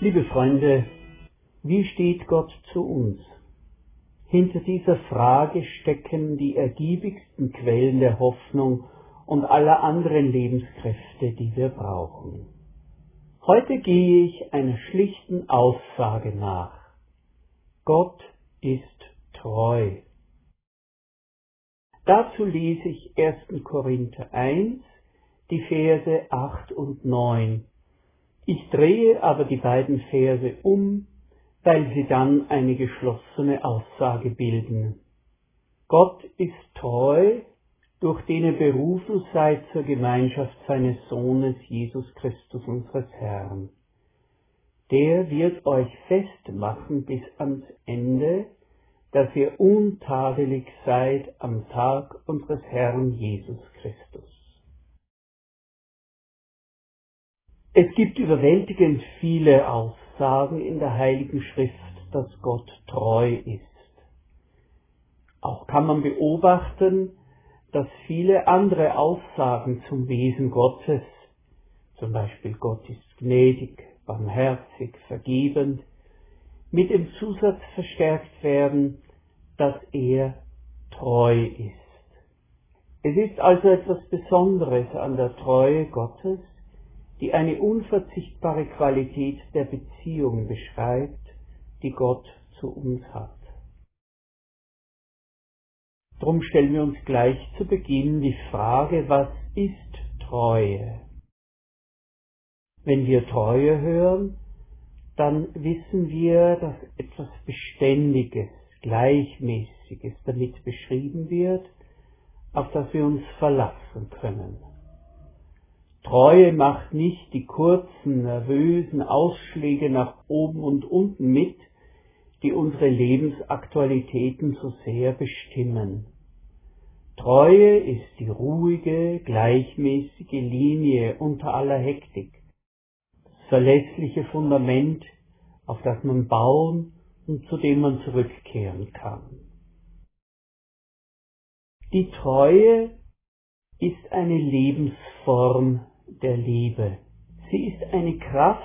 Liebe Freunde, wie steht Gott zu uns? Hinter dieser Frage stecken die ergiebigsten Quellen der Hoffnung und aller anderen Lebenskräfte, die wir brauchen. Heute gehe ich einer schlichten Aussage nach. Gott ist treu. Dazu lese ich 1. Korinther 1, die Verse 8 und 9. Ich drehe aber die beiden Verse um, weil sie dann eine geschlossene Aussage bilden. Gott ist treu, durch den ihr berufen seid zur Gemeinschaft seines Sohnes Jesus Christus unseres Herrn. Der wird euch festmachen bis ans Ende, dass ihr untadelig seid am Tag unseres Herrn Jesus Christus. Es gibt überwältigend viele Aussagen in der Heiligen Schrift, dass Gott treu ist. Auch kann man beobachten, dass viele andere Aussagen zum Wesen Gottes, zum Beispiel Gott ist gnädig, barmherzig, vergebend, mit dem Zusatz verstärkt werden, dass er treu ist. Es ist also etwas Besonderes an der Treue Gottes, die eine unverzichtbare Qualität der Beziehung beschreibt, die Gott zu uns hat. Drum stellen wir uns gleich zu Beginn die Frage, was ist Treue? Wenn wir Treue hören, dann wissen wir, dass etwas Beständiges, Gleichmäßiges damit beschrieben wird, auf das wir uns verlassen können. Treue macht nicht die kurzen, nervösen Ausschläge nach oben und unten mit, die unsere Lebensaktualitäten so sehr bestimmen. Treue ist die ruhige, gleichmäßige Linie unter aller Hektik, das verlässliche Fundament, auf das man bauen und zu dem man zurückkehren kann. Die Treue ist eine Lebensform der Liebe. Sie ist eine Kraft,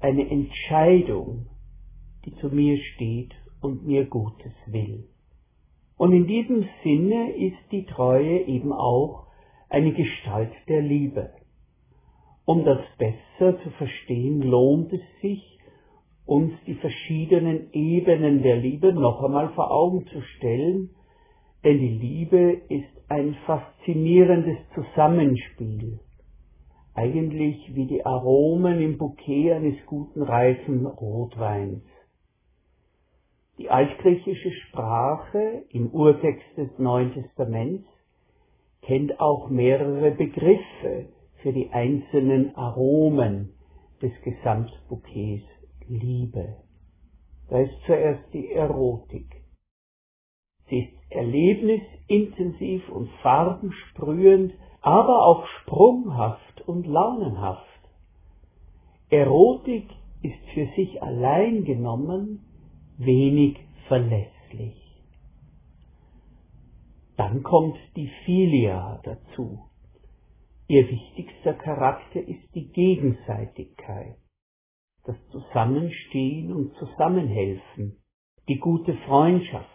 eine Entscheidung, die zu mir steht und mir Gutes will. Und in diesem Sinne ist die Treue eben auch eine Gestalt der Liebe. Um das besser zu verstehen, lohnt es sich, uns die verschiedenen Ebenen der Liebe noch einmal vor Augen zu stellen, denn die Liebe ist ein faszinierendes Zusammenspiel, eigentlich wie die Aromen im Bouquet eines guten reifen Rotweins. Die altgriechische Sprache im Urtext des Neuen Testaments kennt auch mehrere Begriffe für die einzelnen Aromen des Gesamtbouquets Liebe. Da ist zuerst die Erotik. Sie ist erlebnisintensiv und farbensprühend, aber auch sprunghaft und launenhaft. Erotik ist für sich allein genommen wenig verlässlich. Dann kommt die Filia dazu. Ihr wichtigster Charakter ist die Gegenseitigkeit, das Zusammenstehen und Zusammenhelfen, die gute Freundschaft.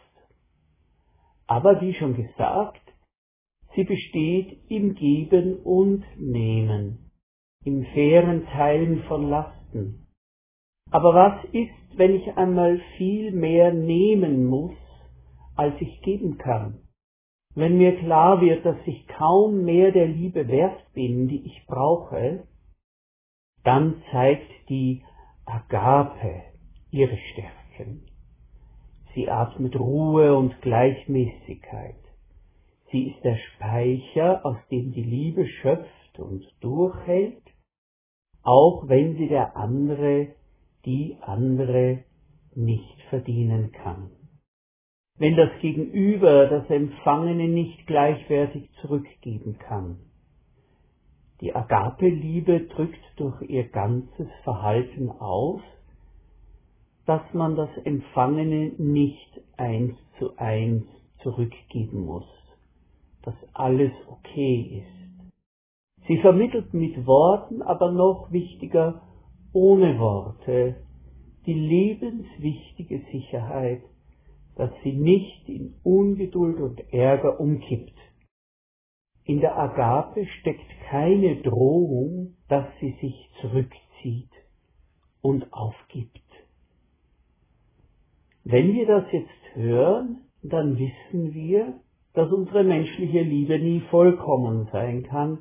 Aber wie schon gesagt, sie besteht im Geben und Nehmen, im fairen Teilen von Lasten. Aber was ist, wenn ich einmal viel mehr nehmen muss, als ich geben kann. Wenn mir klar wird, dass ich kaum mehr der Liebe wert bin, die ich brauche, dann zeigt die Agape ihre Stärken. Sie atmet Ruhe und Gleichmäßigkeit. Sie ist der Speicher, aus dem die Liebe schöpft und durchhält, auch wenn sie der andere die andere nicht verdienen kann. Wenn das Gegenüber das Empfangene nicht gleichwertig zurückgeben kann. Die Agape-Liebe drückt durch ihr ganzes Verhalten aus, dass man das Empfangene nicht eins zu eins zurückgeben muss, dass alles okay ist. Sie vermittelt mit Worten, aber noch wichtiger, ohne Worte die lebenswichtige Sicherheit, dass sie nicht in Ungeduld und Ärger umkippt. In der Agape steckt keine Drohung, dass sie sich zurückzieht und aufgibt. Wenn wir das jetzt hören, dann wissen wir, dass unsere menschliche Liebe nie vollkommen sein kann,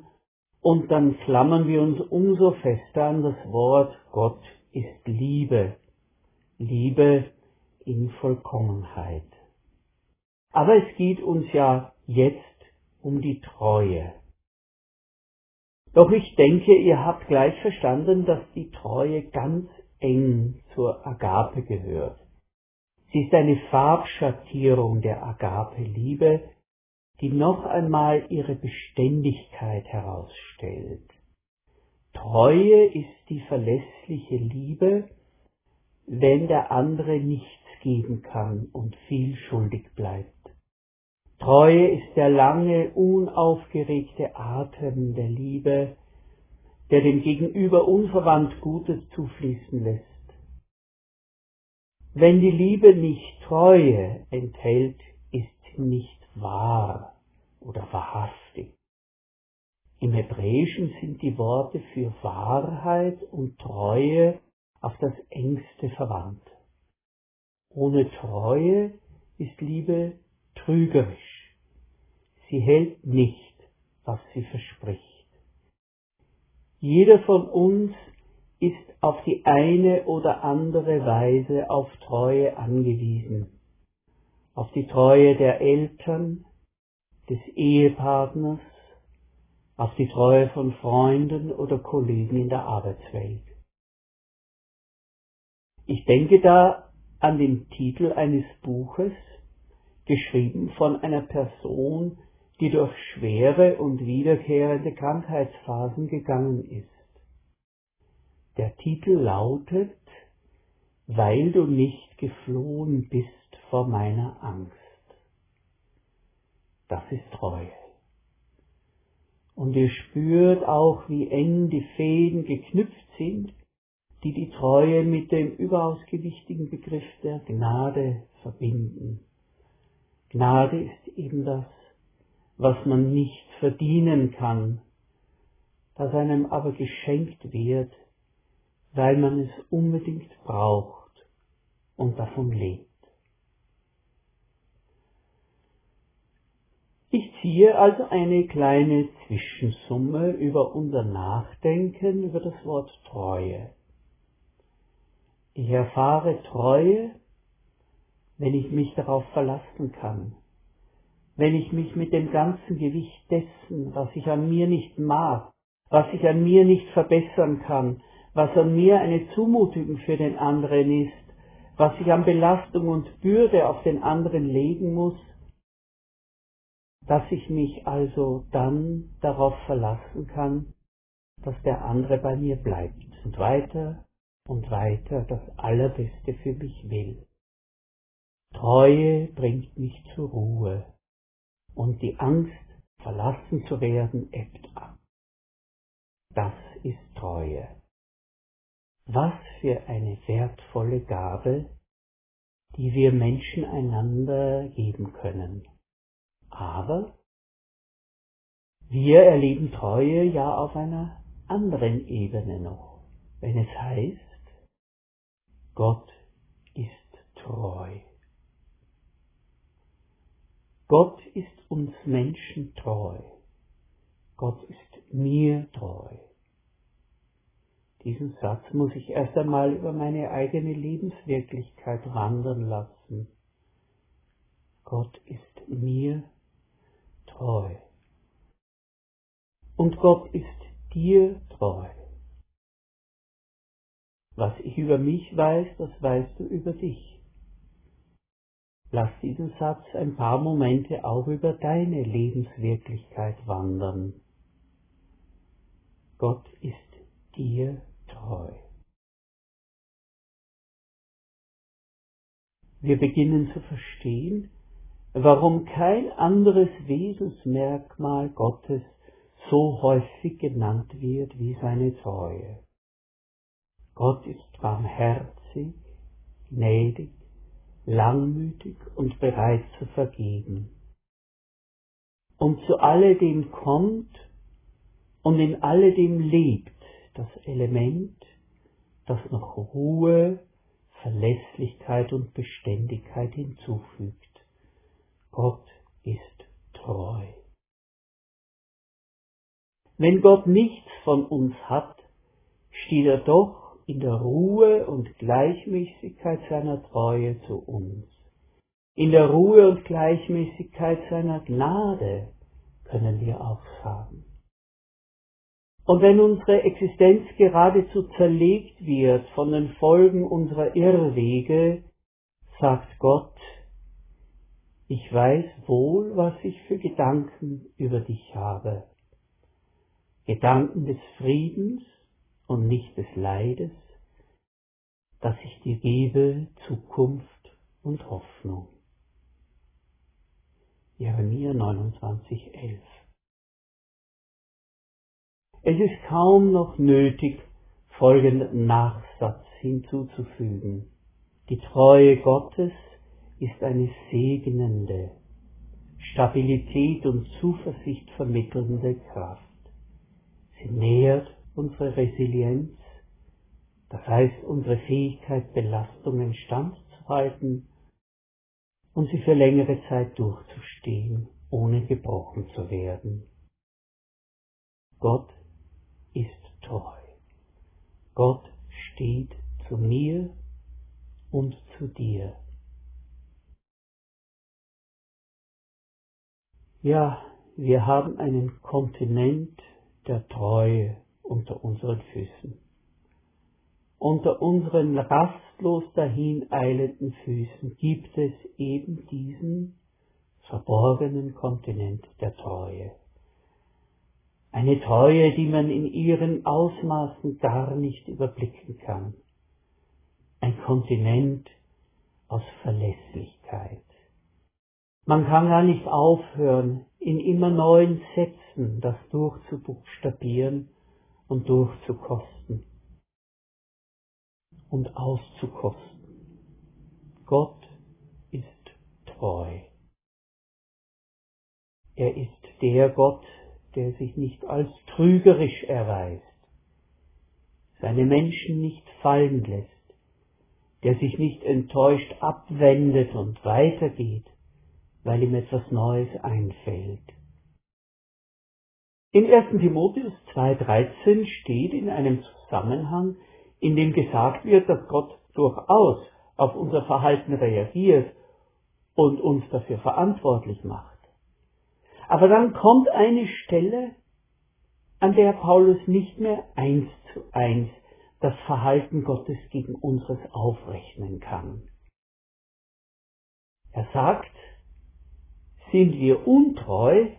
und dann klammern wir uns umso fester an das Wort Gott ist Liebe. Liebe in Vollkommenheit. Aber es geht uns ja jetzt um die Treue. Doch ich denke, ihr habt gleich verstanden, dass die Treue ganz eng zur Agape gehört. Sie ist eine Farbschattierung der Agape-Liebe, die noch einmal ihre Beständigkeit herausstellt. Treue ist die verlässliche Liebe, wenn der andere nichts geben kann und viel schuldig bleibt. Treue ist der lange, unaufgeregte Atem der Liebe, der dem Gegenüber unverwandt Gutes zufließen lässt. Wenn die Liebe nicht Treue enthält, ist nicht wahr oder wahrhaftig. Im Hebräischen sind die Worte für Wahrheit und Treue auf das engste verwandt. Ohne Treue ist Liebe trügerisch. Sie hält nicht, was sie verspricht. Jeder von uns ist auf die eine oder andere Weise auf Treue angewiesen. Auf die Treue der Eltern, des Ehepartners, auf die Treue von Freunden oder Kollegen in der Arbeitswelt. Ich denke da an den Titel eines Buches, geschrieben von einer Person, die durch schwere und wiederkehrende Krankheitsphasen gegangen ist. Der Titel lautet Weil du nicht geflohen bist vor meiner Angst. Das ist Treue. Und ihr spürt auch, wie eng die Fäden geknüpft sind, die die Treue mit dem überaus gewichtigen Begriff der Gnade verbinden. Gnade ist eben das, was man nicht verdienen kann, das einem aber geschenkt wird, weil man es unbedingt braucht und davon lebt. Ziehe also eine kleine Zwischensumme über unser Nachdenken über das Wort Treue. Ich erfahre Treue, wenn ich mich darauf verlassen kann, wenn ich mich mit dem ganzen Gewicht dessen, was ich an mir nicht mag, was ich an mir nicht verbessern kann, was an mir eine Zumutung für den anderen ist, was ich an Belastung und Bürde auf den anderen legen muss, dass ich mich also dann darauf verlassen kann, dass der andere bei mir bleibt und weiter und weiter das Allerbeste für mich will. Treue bringt mich zur Ruhe und die Angst, verlassen zu werden, ebbt ab. Das ist Treue. Was für eine wertvolle Gabe, die wir Menschen einander geben können. Aber wir erleben Treue ja auf einer anderen Ebene noch, wenn es heißt, Gott ist treu. Gott ist uns Menschen treu. Gott ist mir treu. Diesen Satz muss ich erst einmal über meine eigene Lebenswirklichkeit wandern lassen. Gott ist mir treu. Und Gott ist dir treu. Was ich über mich weiß, das weißt du über dich. Lass diesen Satz ein paar Momente auch über deine Lebenswirklichkeit wandern. Gott ist dir treu. Wir beginnen zu verstehen, warum kein anderes Wesensmerkmal Gottes so häufig genannt wird wie seine Treue. Gott ist barmherzig, gnädig, langmütig und bereit zu vergeben. Und zu alledem kommt und in alledem lebt das Element, das noch Ruhe, Verlässlichkeit und Beständigkeit hinzufügt. Gott ist treu. Wenn Gott nichts von uns hat, steht er doch in der Ruhe und Gleichmäßigkeit seiner Treue zu uns. In der Ruhe und Gleichmäßigkeit seiner Gnade können wir auch sagen. Und wenn unsere Existenz geradezu zerlegt wird von den Folgen unserer Irrwege, sagt Gott, ich weiß wohl, was ich für Gedanken über dich habe. Gedanken des Friedens und nicht des Leides, dass ich dir gebe Zukunft und Hoffnung. Jeremia 29, 11 es ist kaum noch nötig, folgenden Nachsatz hinzuzufügen. Die Treue Gottes ist eine segnende, Stabilität und Zuversicht vermittelnde Kraft. Sie nährt unsere Resilienz, das heißt unsere Fähigkeit, Belastungen standzuhalten und sie für längere Zeit durchzustehen, ohne gebrochen zu werden. Gott ist treu. Gott steht zu mir und zu dir. Ja, wir haben einen Kontinent der Treue unter unseren Füßen. Unter unseren rastlos dahin eilenden Füßen gibt es eben diesen verborgenen Kontinent der Treue. Eine Treue, die man in ihren Ausmaßen gar nicht überblicken kann. Ein Kontinent aus Verlässlichkeit. Man kann gar nicht aufhören, in immer neuen Sätzen das durchzubuchstabieren und durchzukosten und auszukosten. Gott ist treu. Er ist der Gott, der sich nicht als trügerisch erweist, seine Menschen nicht fallen lässt, der sich nicht enttäuscht abwendet und weitergeht, weil ihm etwas Neues einfällt. In 1. Timotheus 2.13 steht in einem Zusammenhang, in dem gesagt wird, dass Gott durchaus auf unser Verhalten reagiert und uns dafür verantwortlich macht. Aber dann kommt eine Stelle, an der Paulus nicht mehr eins zu eins das Verhalten Gottes gegen unseres aufrechnen kann. Er sagt, sind wir untreu,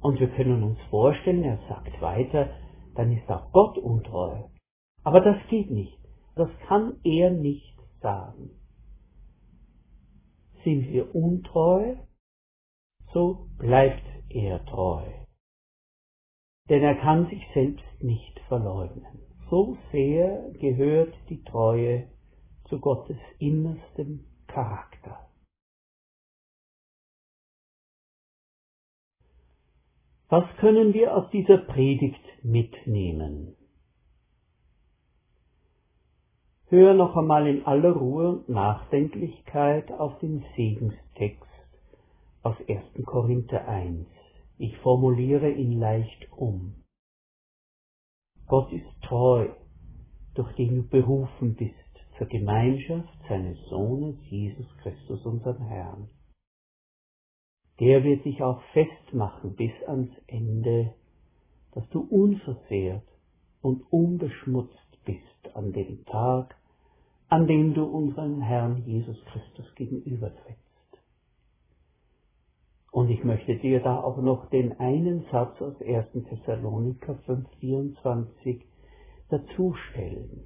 und wir können uns vorstellen, er sagt weiter, dann ist auch Gott untreu. Aber das geht nicht. Das kann er nicht sagen. Sind wir untreu, so bleibt er treu. Denn er kann sich selbst nicht verleugnen. So sehr gehört die Treue zu Gottes innerstem Charakter. Was können wir aus dieser Predigt mitnehmen? Hör noch einmal in aller Ruhe und Nachdenklichkeit auf den Segenstext aus 1. Korinther 1. Ich formuliere ihn leicht um. Gott ist treu, durch den du berufen bist zur Gemeinschaft seines Sohnes Jesus Christus, unserem Herrn. Der wird dich auch festmachen bis ans Ende, dass du unversehrt und unbeschmutzt bist an dem Tag, an dem du unseren Herrn Jesus Christus gegenübertrittst. Und ich möchte dir da auch noch den einen Satz aus 1. Thessaloniker 5,24 dazustellen.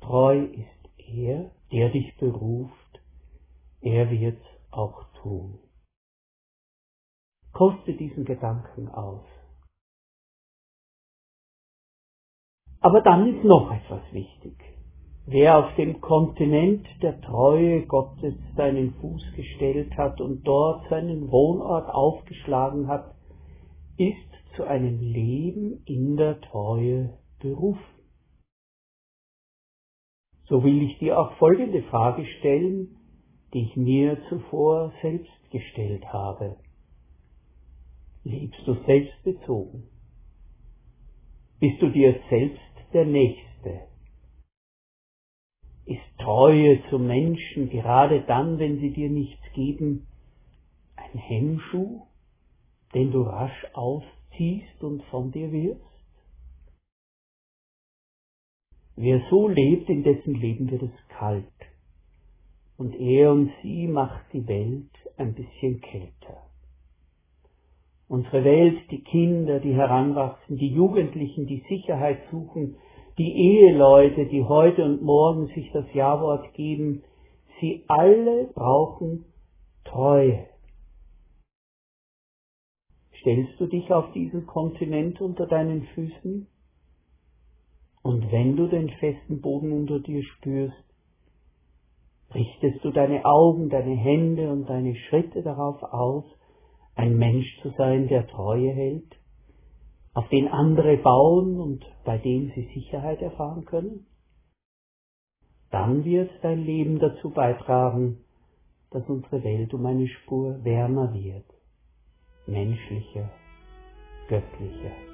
Treu ist er, der dich beruft, er wird's auch tun. Koste diesen Gedanken aus. Aber dann ist noch etwas wichtig. Wer auf dem Kontinent der Treue Gottes seinen Fuß gestellt hat und dort seinen Wohnort aufgeschlagen hat, ist zu einem Leben in der Treue berufen. So will ich dir auch folgende Frage stellen, die ich mir zuvor selbst gestellt habe. Liebst du selbstbezogen? Bist du dir selbst der Nächste? Ist Treue zum Menschen gerade dann, wenn sie dir nichts geben, ein Hemmschuh, den du rasch ausziehst und von dir wirst? Wer so lebt, in dessen Leben wird es kalt. Und er und sie macht die Welt ein bisschen kälter. Unsere Welt, die Kinder, die heranwachsen, die Jugendlichen, die Sicherheit suchen, die Eheleute, die heute und morgen sich das Ja-Wort geben, sie alle brauchen Treue. Stellst du dich auf diesen Kontinent unter deinen Füßen? Und wenn du den festen Boden unter dir spürst, richtest du deine Augen, deine Hände und deine Schritte darauf aus, ein Mensch zu sein, der Treue hält, auf den andere bauen und bei dem sie Sicherheit erfahren können? Dann wird dein Leben dazu beitragen, dass unsere Welt um eine Spur wärmer wird, menschlicher, göttlicher.